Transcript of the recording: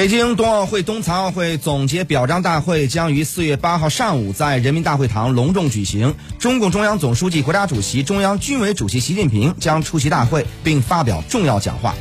北京冬奥会冬残奥会总结表彰大会将于四月八号上午在人民大会堂隆重举行中共中央总书记国家主席中央军委主席习近平将出席大会并发表重要讲话。